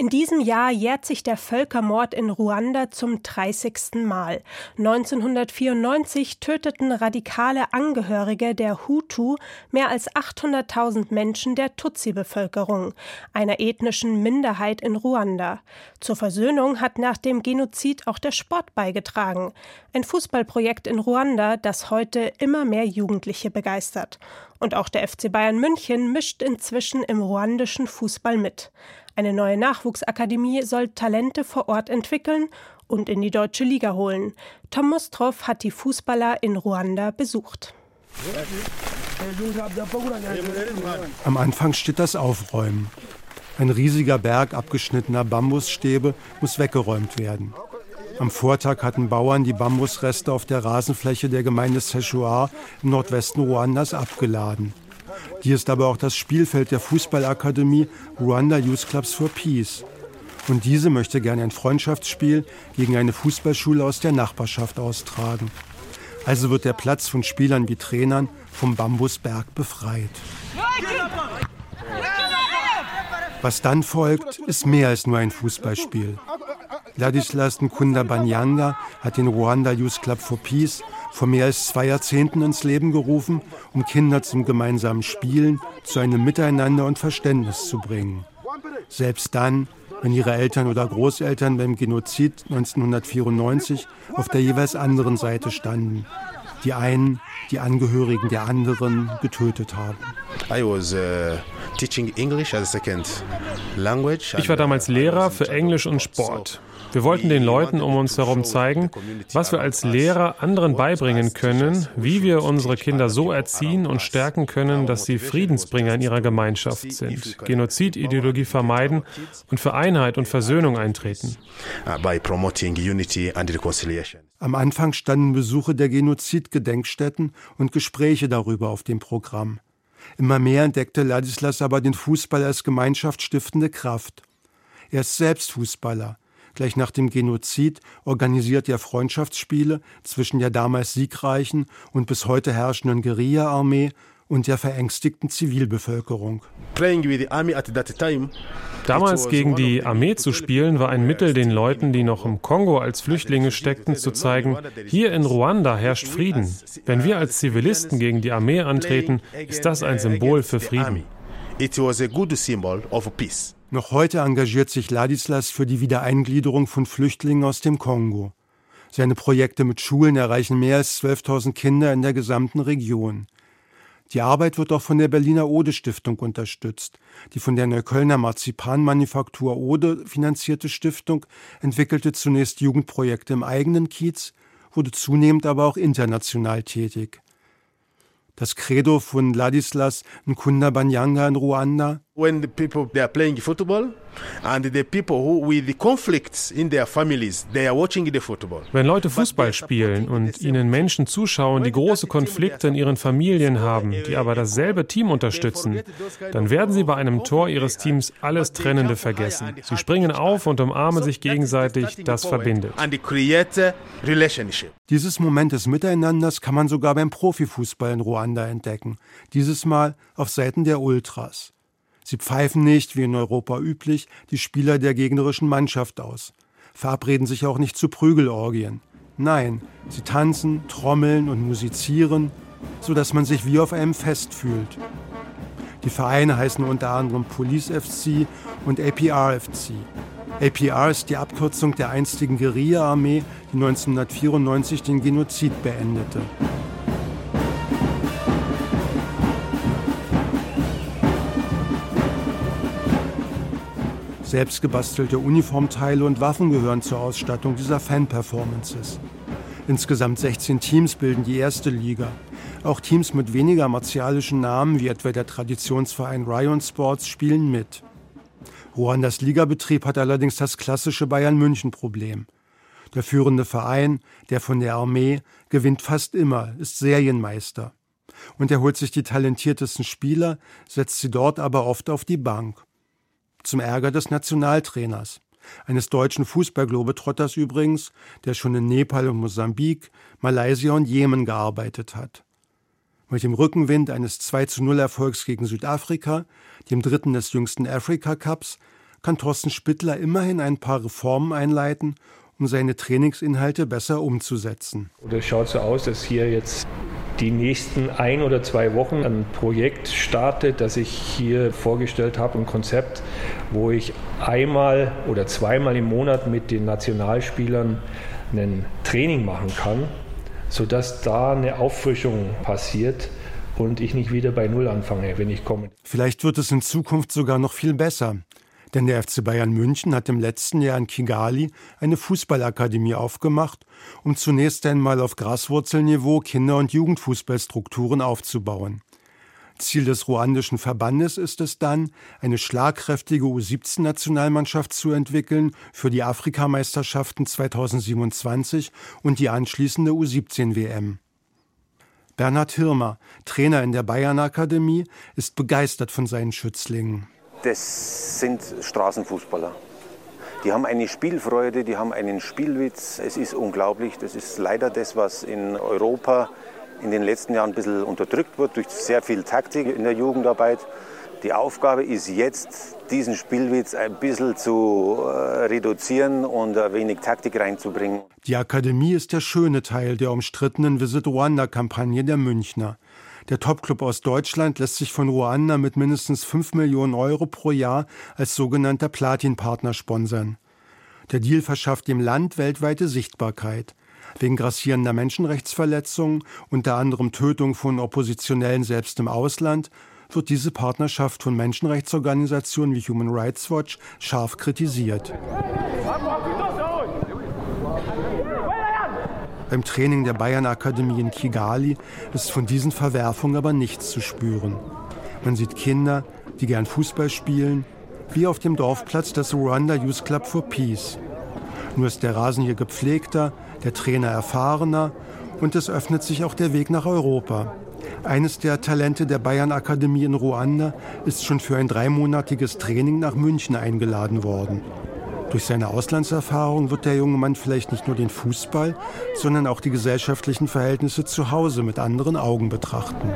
in diesem Jahr jährt sich der Völkermord in Ruanda zum 30. Mal. 1994 töteten radikale Angehörige der Hutu mehr als 800.000 Menschen der Tutsi-Bevölkerung, einer ethnischen Minderheit in Ruanda. Zur Versöhnung hat nach dem Genozid auch der Sport beigetragen. Ein Fußballprojekt in Ruanda, das heute immer mehr Jugendliche begeistert. Und auch der FC Bayern München mischt inzwischen im ruandischen Fußball mit. Eine neue Nachwuchsakademie soll Talente vor Ort entwickeln und in die deutsche Liga holen. Tom Mustroff hat die Fußballer in Ruanda besucht. Am Anfang steht das Aufräumen. Ein riesiger Berg abgeschnittener Bambusstäbe muss weggeräumt werden. Am Vortag hatten Bauern die Bambusreste auf der Rasenfläche der Gemeinde Sechua im Nordwesten Ruandas abgeladen. Hier ist aber auch das Spielfeld der Fußballakademie Rwanda Youth Clubs for Peace. Und diese möchte gerne ein Freundschaftsspiel gegen eine Fußballschule aus der Nachbarschaft austragen. Also wird der Platz von Spielern wie Trainern vom Bambusberg befreit. Was dann folgt, ist mehr als nur ein Fußballspiel. Ladislas Nkunda Banyanga hat den Rwanda Youth Club for Peace vor mehr als zwei Jahrzehnten ins Leben gerufen, um Kinder zum gemeinsamen Spielen, zu einem Miteinander und Verständnis zu bringen. Selbst dann, wenn ihre Eltern oder Großeltern beim Genozid 1994 auf der jeweils anderen Seite standen. Die einen, die Angehörigen der anderen getötet haben. I was, uh ich war damals Lehrer für Englisch und Sport. Wir wollten den Leuten um uns herum zeigen, was wir als Lehrer anderen beibringen können, wie wir unsere Kinder so erziehen und stärken können, dass sie Friedensbringer in ihrer Gemeinschaft sind, Genozidideologie vermeiden und für Einheit und Versöhnung eintreten. Am Anfang standen Besuche der Genozidgedenkstätten und Gespräche darüber auf dem Programm. Immer mehr entdeckte Ladislas aber den Fußball als gemeinschaftsstiftende Kraft. Er ist selbst Fußballer. Gleich nach dem Genozid organisiert er Freundschaftsspiele zwischen der damals siegreichen und bis heute herrschenden Guerilla-Armee und der verängstigten Zivilbevölkerung. Damals gegen die Armee zu spielen, war ein Mittel, den Leuten, die noch im Kongo als Flüchtlinge steckten, zu zeigen, hier in Ruanda herrscht Frieden. Wenn wir als Zivilisten gegen die Armee antreten, ist das ein Symbol für Frieden. Noch heute engagiert sich Ladislas für die Wiedereingliederung von Flüchtlingen aus dem Kongo. Seine Projekte mit Schulen erreichen mehr als 12.000 Kinder in der gesamten Region. Die Arbeit wird auch von der Berliner Ode Stiftung unterstützt. Die von der Neuköllner Marzipanmanufaktur Ode finanzierte Stiftung entwickelte zunächst Jugendprojekte im eigenen Kiez, wurde zunehmend aber auch international tätig. Das Credo von Ladislas Nkunda Banyanga in Ruanda. When the people they are playing football and the people who with the conflicts in their families, they are watching the football. Wenn Leute Fußball spielen und ihnen Menschen zuschauen, die große Konflikte in ihren Familien haben, die aber dasselbe Team unterstützen, dann werden sie bei einem Tor ihres Teams alles Trennende vergessen. Sie springen auf und umarmen sich gegenseitig, das verbindet. Dieses Moment des Miteinanders kann man sogar beim Profifußball in Ruanda entdecken. Dieses Mal auf Seiten der Ultras. Sie pfeifen nicht, wie in Europa üblich, die Spieler der gegnerischen Mannschaft aus, verabreden sich auch nicht zu Prügelorgien. Nein, sie tanzen, trommeln und musizieren, so dass man sich wie auf einem Fest fühlt. Die Vereine heißen unter anderem Police FC und APR FC. APR ist die Abkürzung der einstigen Guerilla-Armee, die 1994 den Genozid beendete. Selbstgebastelte Uniformteile und Waffen gehören zur Ausstattung dieser Fan-Performances. Insgesamt 16 Teams bilden die erste Liga. Auch Teams mit weniger martialischen Namen, wie etwa der Traditionsverein Ryan Sports, spielen mit. Ruandas Ligabetrieb hat allerdings das klassische Bayern-München-Problem. Der führende Verein, der von der Armee, gewinnt fast immer, ist Serienmeister. Und er holt sich die talentiertesten Spieler, setzt sie dort aber oft auf die Bank zum Ärger des Nationaltrainers, eines deutschen Fußballglobetrotters übrigens, der schon in Nepal und Mosambik, Malaysia und Jemen gearbeitet hat. Mit dem Rückenwind eines 2 zu 0 Erfolgs gegen Südafrika, dem dritten des jüngsten Afrika Cups, kann Thorsten Spittler immerhin ein paar Reformen einleiten, um seine Trainingsinhalte besser umzusetzen. Es schaut so aus, dass hier jetzt die nächsten ein oder zwei Wochen ein Projekt startet, das ich hier vorgestellt habe, ein Konzept, wo ich einmal oder zweimal im Monat mit den Nationalspielern ein Training machen kann, sodass da eine Auffrischung passiert und ich nicht wieder bei Null anfange, wenn ich komme. Vielleicht wird es in Zukunft sogar noch viel besser. Denn der FC Bayern München hat im letzten Jahr in Kigali eine Fußballakademie aufgemacht, um zunächst einmal auf Graswurzelniveau Kinder- und Jugendfußballstrukturen aufzubauen. Ziel des ruandischen Verbandes ist es dann, eine schlagkräftige U17-Nationalmannschaft zu entwickeln für die Afrikameisterschaften 2027 und die anschließende U17-WM. Bernhard Hirmer, Trainer in der Bayern Akademie, ist begeistert von seinen Schützlingen das sind Straßenfußballer. Die haben eine Spielfreude, die haben einen Spielwitz. Es ist unglaublich. Das ist leider das, was in Europa in den letzten Jahren ein bisschen unterdrückt wird durch sehr viel Taktik in der Jugendarbeit. Die Aufgabe ist jetzt, diesen Spielwitz ein bisschen zu äh, reduzieren und ein wenig Taktik reinzubringen. Die Akademie ist der schöne Teil der umstrittenen Visit Rwanda-Kampagne der Münchner. Der Topclub aus Deutschland lässt sich von Ruanda mit mindestens 5 Millionen Euro pro Jahr als sogenannter Platin-Partner sponsern. Der Deal verschafft dem Land weltweite Sichtbarkeit. Wegen grassierender Menschenrechtsverletzungen, unter anderem Tötung von Oppositionellen selbst im Ausland, wird diese Partnerschaft von Menschenrechtsorganisationen wie Human Rights Watch scharf kritisiert. Beim Training der Bayern Akademie in Kigali ist von diesen Verwerfungen aber nichts zu spüren. Man sieht Kinder, die gern Fußball spielen, wie auf dem Dorfplatz des Rwanda Youth Club for Peace. Nur ist der Rasen hier gepflegter, der Trainer erfahrener und es öffnet sich auch der Weg nach Europa. Eines der Talente der Bayern Akademie in Ruanda ist schon für ein dreimonatiges Training nach München eingeladen worden. Durch seine Auslandserfahrung wird der junge Mann vielleicht nicht nur den Fußball, sondern auch die gesellschaftlichen Verhältnisse zu Hause mit anderen Augen betrachten.